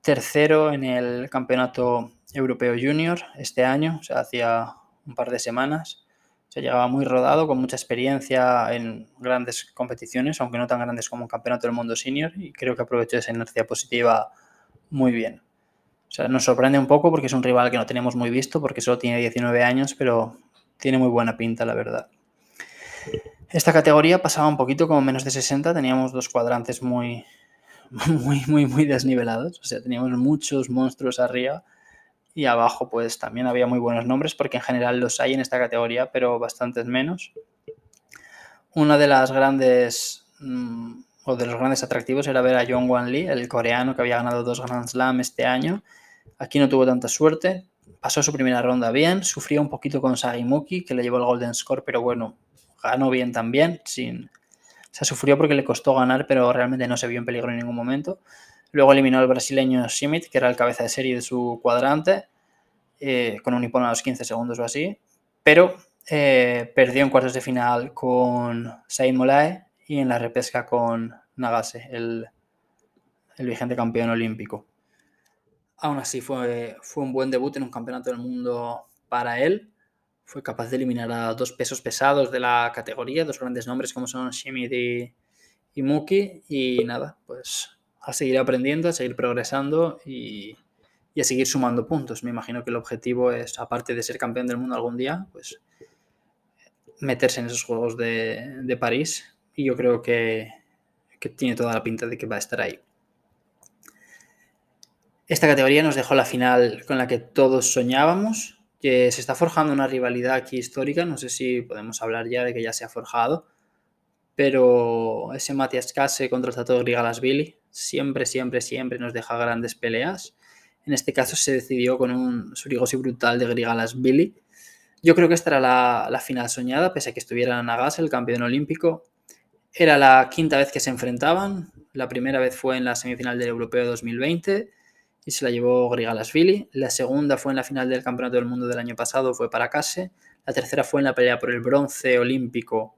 tercero en el Campeonato Europeo Junior este año, o sea, hacía un par de semanas. Se llegaba muy rodado, con mucha experiencia en grandes competiciones, aunque no tan grandes como un campeonato del mundo senior, y creo que aprovechó esa inercia positiva muy bien. O sea, nos sorprende un poco porque es un rival que no tenemos muy visto, porque solo tiene 19 años, pero tiene muy buena pinta, la verdad. Esta categoría pasaba un poquito como menos de 60, teníamos dos cuadrantes muy, *laughs* muy, muy, muy desnivelados, o sea, teníamos muchos monstruos arriba y abajo pues también había muy buenos nombres porque en general los hay en esta categoría, pero bastantes menos. Una de las grandes mm, o de los grandes atractivos era ver a John Wan Lee, el coreano que había ganado dos Grand Slam este año. Aquí no tuvo tanta suerte, pasó su primera ronda bien, sufrió un poquito con Sagimuki, que le llevó el Golden Score, pero bueno, ganó bien también, sin... O sea, sufrió porque le costó ganar, pero realmente no se vio en peligro en ningún momento. Luego eliminó al brasileño Schmidt, que era el cabeza de serie de su cuadrante, eh, con un hipón a los 15 segundos o así. Pero eh, perdió en cuartos de final con Said Molae y en la repesca con Nagase, el, vigente campeón olímpico. Aún así, fue, fue un buen debut en un campeonato del mundo para él. Fue capaz de eliminar a dos pesos pesados de la categoría, dos grandes nombres como son Schmidt y, y Muki. Y nada, pues a seguir aprendiendo, a seguir progresando y, a seguir sumando puntos. Me imagino que el objetivo es, aparte de ser campeón del mundo algún día, pues meterse en esos Juegos de, París y yo creo que, que, tiene toda la pinta de que va a estar ahí. Esta categoría nos dejó la final con la que todos soñábamos, que se está forjando una rivalidad aquí histórica, no sé si podemos hablar ya de que ya se ha forjado, pero ese Matías Case contra el Tato Grigalasvili siempre, siempre, siempre nos deja grandes peleas. En este caso se decidió con un Surigosi brutal de Grigalasvili. Yo creo que esta era la, final soñada, pese a que estuviera Nagas, el campeón olímpico. Era la quinta vez que se enfrentaban. La primera vez fue en la semifinal del Europeo 2020 y se la llevó Grigalasvili. La segunda fue en la final del Campeonato del Mundo del año pasado, fue para Case. La tercera fue en la pelea por el bronce olímpico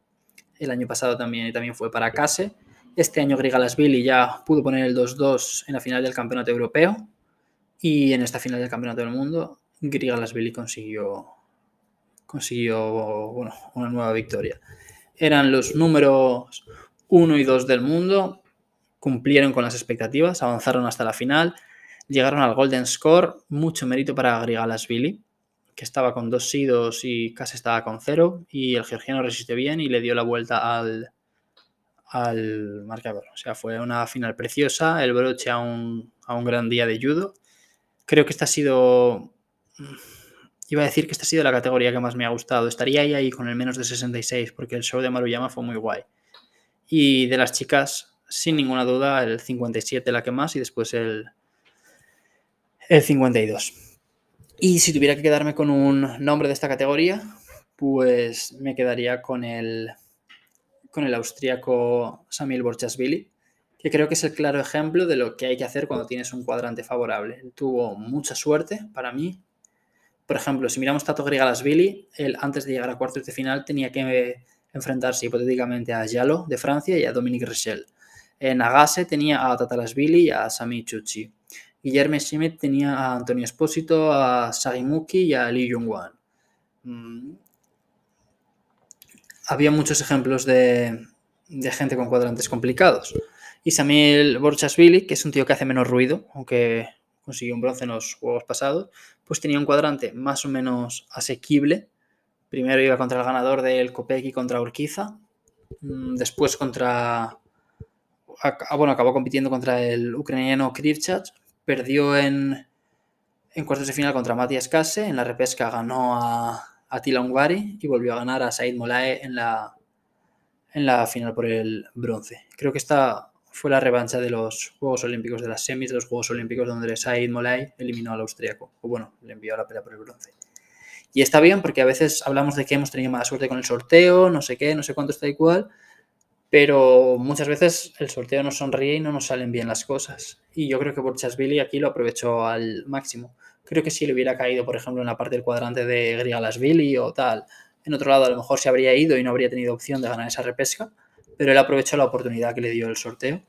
el año pasado también, y también fue para Case. Este año Grigalasvili ya pudo poner el 2-2 en la final del Campeonato Europeo y en esta final del Campeonato del Mundo Grigalasvili consiguió, consiguió bueno, una nueva victoria. Eran los números 1 y 2 del mundo cumplieron con las expectativas, avanzaron hasta la final, llegaron al Golden Score, mucho mérito para Grigalasvili, que estaba con dos sidos y casi estaba con cero, y el georgiano resistió bien y le dio la vuelta al, al marcador. O sea, fue una final preciosa, el broche a un, a un gran día de judo. Creo que esta ha sido... Iba a decir que esta ha sido la categoría que más me ha gustado. Estaría ahí, ahí con el menos de 66, porque el show de Maruyama fue muy guay. Y de las chicas, sin ninguna duda, el 57 la que más y después el, el 52. Y si tuviera que quedarme con un nombre de esta categoría, pues me quedaría con el, con el austríaco Samuel Borchasvili, que creo que es el claro ejemplo de lo que hay que hacer cuando tienes un cuadrante favorable. tuvo mucha suerte para mí. Por ejemplo, si miramos Tato Grigalasvili, él antes de llegar a cuartos de final tenía que enfrentarse hipotéticamente a Yalo de Francia y a Dominique Rechel. En Agase tenía a Tatalasvili y a Sami Chuchi. Guillermo Schmidt tenía a Antonio Espósito, a Sagimuki y a Lee Jung-wan. Había muchos ejemplos de, gente con cuadrantes complicados. Y Samuel Borchasvili, que es un tío que hace menos ruido, aunque consiguió un bronce en los juegos pasados, pues tenía un cuadrante más o menos asequible Primero iba contra el ganador del Kopecky contra Urquiza. Mm, después contra. Bueno, acabó compitiendo contra el ucraniano Krivchach. Perdió en, en cuartos de final contra Matías Kase. En la repesca ganó a, a Tila y volvió a ganar a Said Molae en la, en la final por el bronce. Creo que esta fue la revancha de los Juegos Olímpicos, de las semis de los Juegos Olímpicos, donde Said Molay eliminó al austríaco. O bueno, le envió a la pelea por el bronce. Y está bien porque a veces hablamos de que hemos tenido mala suerte con el sorteo, no sé qué, no sé cuánto está igual, pero muchas veces el sorteo nos sonríe y no nos salen bien las cosas. Y yo creo que Borchasvili aquí lo aprovechó al máximo. Creo que si le hubiera caído, por ejemplo, en la parte del cuadrante de Grigalasvili o tal, en otro lado a lo mejor se habría ido y no habría tenido opción de ganar esa repesca, pero él aprovechó la oportunidad que le dio el sorteo.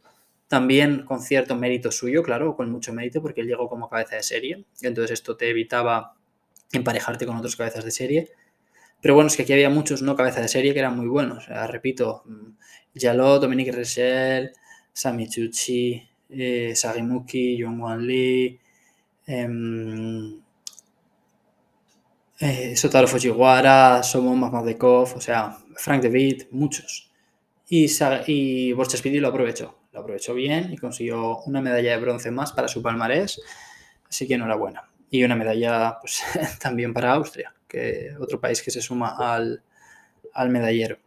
También con cierto mérito suyo, claro, con mucho mérito, porque él llegó como cabeza de serie. Entonces esto te evitaba emparejarte con otros cabezas de serie. Pero bueno, es que aquí había muchos no cabezas de serie que eran muy buenos. repito, Jalot, mm, Dominique Rechel, Sami Chuchi, eh, Sagimuki, Wan Lee, eh, Sotaro Fujiwara, Somo Mamadekov, o sea, Frank DeWitt, muchos. Y, y lo aprovechó, lo aprovechó bien y consiguió una medalla de bronce más para su palmarés, así que enhorabuena y una medalla pues, *laughs* también para Austria, que otro país que se suma al, medallero.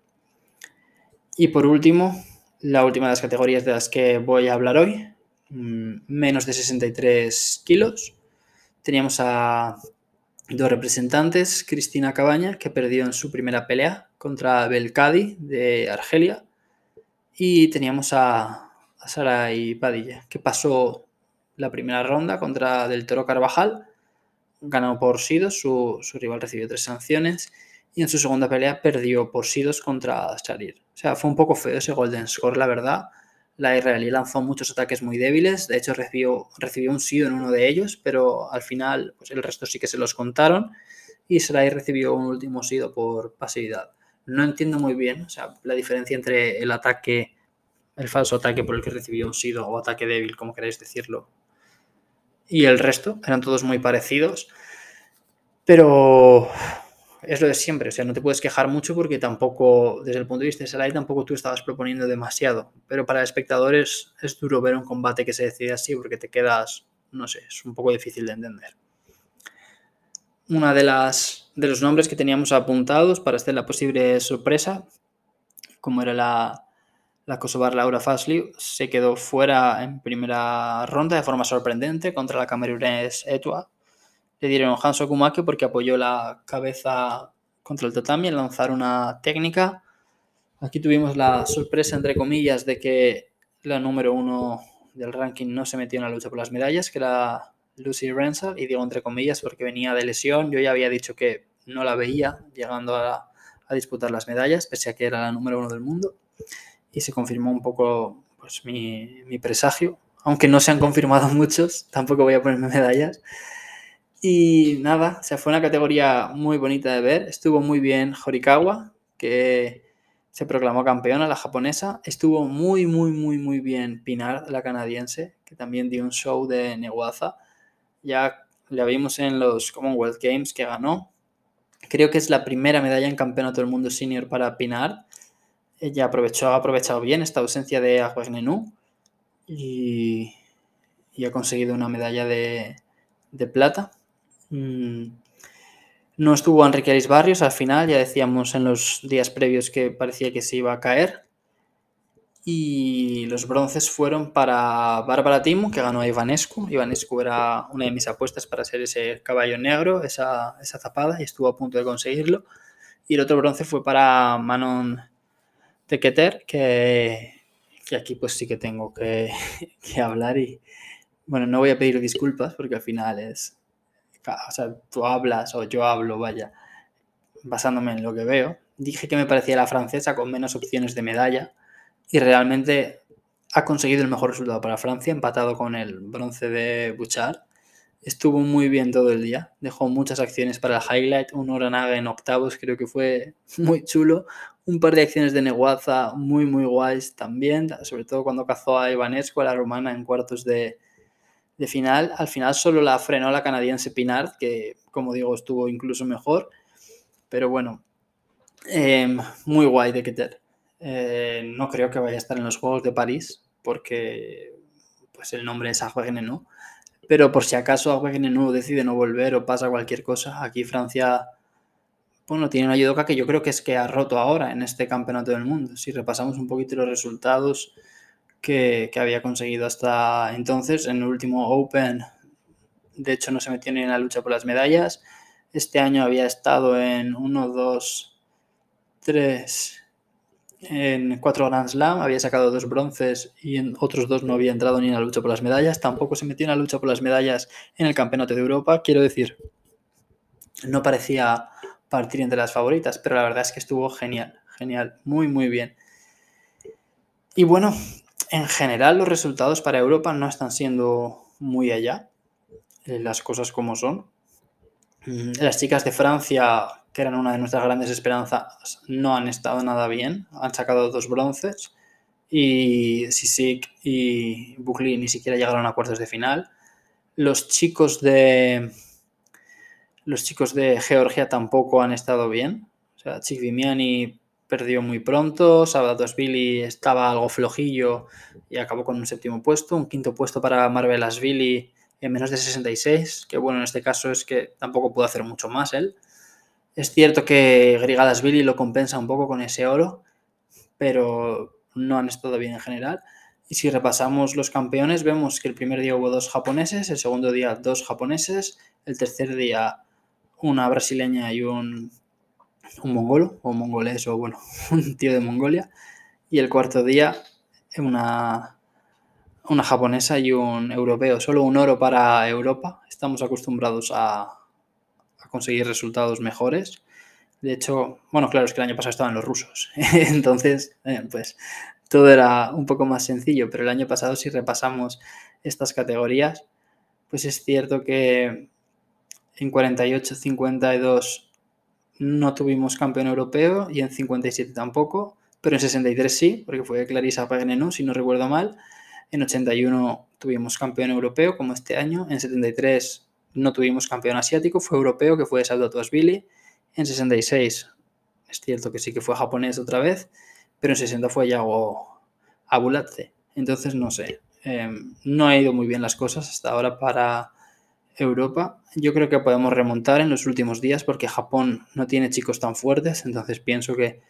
Y por último, la última de las categorías de las que voy a hablar hoy, menos de 63 kilos. Teníamos a dos representantes, Cristina Cabaña, que perdió en su primera pelea contra Belkadi de Argelia, y teníamos a, a Saray Padilla, que pasó la primera ronda contra Del Toro Carvajal ganó por Sidos, su, rival recibió tres sanciones y en su segunda pelea perdió por Sidos contra Sharir. O sea, fue un poco feo ese Golden Score, la verdad. La israelí lanzó muchos ataques muy débiles, de hecho recibió, recibió un Sido en uno de ellos, pero al final pues el resto sí que se los contaron y Sarai recibió un último Sido por pasividad. No entiendo muy bien o sea, la diferencia entre el ataque, el falso ataque por el que recibió un Sido o ataque débil, como queréis decirlo, y el resto eran todos muy parecidos. Pero es lo de siempre, o sea, no te puedes quejar mucho porque tampoco, desde el punto de vista de Sarai, tampoco tú estabas proponiendo demasiado. Pero para espectadores es duro ver un combate que se decide así porque te quedas, no sé, es un poco difícil de entender. Una de las de los nombres que teníamos apuntados para hacer la posible sorpresa, como era la, la kosovar Laura Fasliu se quedó fuera en primera ronda de forma sorprendente contra la camerunés Etua. Le dieron Hanso Kumake porque apoyó la cabeza contra el tatami en lanzar una técnica. Aquí tuvimos la sorpresa, entre comillas, de que la número uno del ranking no se metió en la lucha por las medallas, que era Lucy Renshaw, y digo entre comillas porque venía de lesión. Yo ya había dicho que no la veía llegando a, disputar las medallas, pese a que era la número uno del mundo y se confirmó un poco pues, mi, presagio. Aunque no se han confirmado *laughs* muchos, tampoco voy a ponerme medallas. Y nada, o fue una categoría muy bonita de ver. Estuvo muy bien Horikawa, que se proclamó campeona, la japonesa. Estuvo muy, muy, muy, muy bien Pinar, la canadiense, que también dio un show de Neguaza. Ya la vimos en los Commonwealth Games que ganó. Creo que es la primera medalla en campeonato del mundo senior para Pinar. Ella aprovechó, ha aprovechado bien esta ausencia de Agbegnenu y, y ha conseguido una medalla de, de plata. Mm, no estuvo Enrique Aris Barrios al final, ya decíamos en los días previos que parecía que se iba a caer. Y los bronces fueron para Bárbara Timo, que ganó a Ivanescu. Ivanescu era una de mis apuestas para ser ese caballo negro, esa, esa zapada, y estuvo a punto de conseguirlo. Y el otro bronce fue para Manon Tequeter, que, que aquí pues sí que tengo que, *laughs* que hablar y, bueno, no voy a pedir disculpas porque al final es, o sea, tú hablas o yo hablo, vaya, basándome en lo que veo. Dije que me parecía la francesa con menos opciones de medalla y realmente ha conseguido el mejor resultado para Francia, empatado con el bronce de Bouchard. Estuvo muy bien todo el día, dejó muchas acciones para el highlight, un Oranaga en octavos creo que fue *laughs* muy chulo, un par de acciones de Neguaza muy muy guays también, sobre todo cuando cazó a Ivanescu, a la romana, en cuartos de, de final. Al final solo la frenó la canadiense Pinard, que como digo estuvo incluso mejor. Pero bueno, em, muy guay de Keter. Eh, no creo que vaya a estar en los Juegos de París, porque pues el nombre es no Pero por si acaso no decide no volver o pasa cualquier cosa, aquí Francia bueno, tiene una judoka que yo creo que es que ha roto ahora en este campeonato del mundo. Si repasamos un poquito los resultados, que, había conseguido hasta entonces. En el último Open, de hecho, no se metió ni en la lucha por las medallas. Este año había estado en 1, 2, 3, en 4 Grand Slam, había sacado dos bronces y en otros dos no había entrado ni en la lucha por las medallas. Tampoco se metió en la lucha por las medallas en el Campeonato de Europa. Quiero decir, no parecía partir entre las favoritas, pero la verdad es que estuvo genial, genial, muy, muy bien. Y bueno, en general los resultados para Europa no están siendo muy allá, eh, las cosas como son. Mm, las chicas de Francia, que eran una de nuestras grandes esperanzas, no han estado nada bien, han sacado dos bronces y Sisik y Bukli ni siquiera llegaron a cuartos de final. Los chicos de los chicos de Georgia tampoco han estado bien. O sea, Chikvimiani perdió muy pronto, Billy estaba algo flojillo y acabó con un séptimo puesto, un quinto puesto para Billy en menos de 66, que bueno, en este caso es que tampoco pudo hacer mucho más él. Es cierto que Billy lo compensa un poco con ese oro, pero no han estado bien en general. Y si repasamos los campeones, vemos que el primer día hubo dos japoneses, el segundo día dos japoneses, el tercer día una brasileña y un un mongolo o mongolés o bueno, *laughs* un tío de Mongolia. Y el cuarto día una, una japonesa y un europeo. Solo un oro para Europa. Estamos acostumbrados a, conseguir resultados mejores. De hecho, bueno, claro, es que el año pasado estaban los rusos. *laughs* Entonces, eh, pues todo era un poco más sencillo. Pero el año pasado, si repasamos estas categorías, pues es cierto que en 48, 52 no tuvimos campeón europeo y en 57 tampoco, pero en 63 sí, porque fue Clarissa Pagnenu, si no recuerdo mal. En 81 tuvimos campeón europeo, como este año. En 73 no tuvimos campeón asiático, fue europeo, que fue Saudo Billy. En 66 es cierto que sí que fue japonés otra vez, pero en 60 fue Yago Abulatze. Entonces, no sé, em, no ha ido muy bien las cosas hasta ahora para Europa, yo creo que podemos remontar en los últimos días porque Japón no tiene chicos tan fuertes, entonces pienso que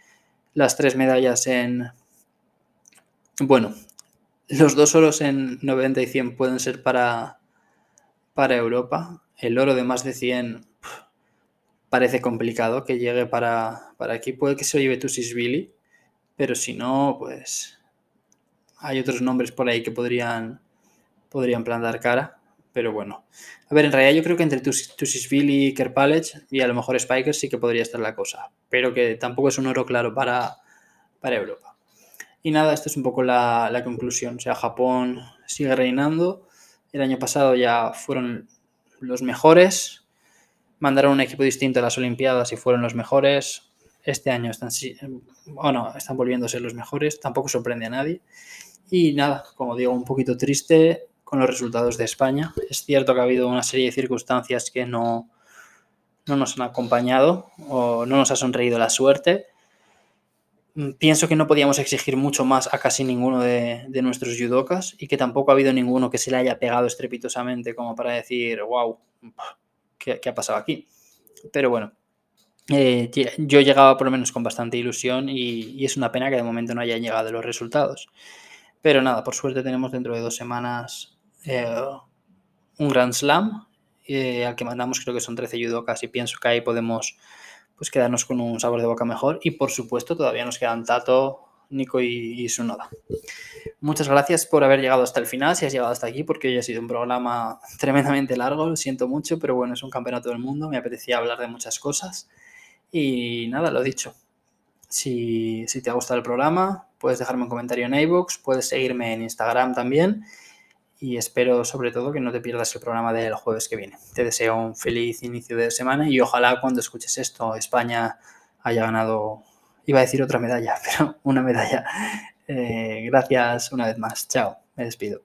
las tres medallas en... Bueno, los dos oros en 90 y 100 pueden ser para, para Europa. El oro de más de 100 parece complicado que llegue para, para aquí. Puede que se lo lleve pero si no, pues hay otros nombres por ahí que podrían, podrían plantar cara pero bueno. A ver, en realidad yo creo que entre Tusisville y Kerpalech y a lo mejor Spikers sí que podría estar la cosa, pero que tampoco es un oro claro para, para Europa. Y nada, esta es un poco la, la conclusión. O sea, Japón sigue reinando. El año pasado ya fueron los mejores. Mandaron un equipo distinto a las Olimpiadas y fueron los mejores. este año están, bueno, están volviéndose los mejores, tampoco sorprende a nadie. Y nada, como digo, un poquito triste con los resultados de España. Es cierto que ha habido una serie de circunstancias que no, no nos han acompañado o no nos ha sonreído la suerte. Mm, pienso que no podíamos exigir mucho más a casi ninguno de, nuestros judokas y que tampoco ha habido ninguno que se le haya pegado estrepitosamente como para decir, wow, ¿qué, ha pasado aquí? Pero bueno, eh, yo llegaba por lo menos con bastante ilusión y, es una pena que de momento no hayan llegado los resultados. Pero nada, por suerte tenemos dentro de dos semanas eh, un Grand Slam eh, al que mandamos creo que son 13 judokas y pienso que ahí podemos pues quedarnos con un sabor de boca mejor y por supuesto todavía nos quedan Tato, Nico y, Sunoda. Muchas gracias por haber llegado hasta el final, si has llegado hasta aquí, porque hoy ha sido un programa *laughs* tremendamente largo, lo siento mucho, pero bueno, es un campeonato del mundo, me apetecía hablar de muchas cosas y nada, lo dicho. Si, si te ha gustado el programa, puedes dejarme un comentario en iVoox, puedes seguirme en Instagram también y espero sobre todo que no te pierdas el programa del jueves que viene. Te deseo un feliz inicio de semana y ojalá cuando escuches esto España haya ganado, iba a decir otra medalla, *laughs* pero una medalla. Eh, gracias una vez más. Chao, me despido.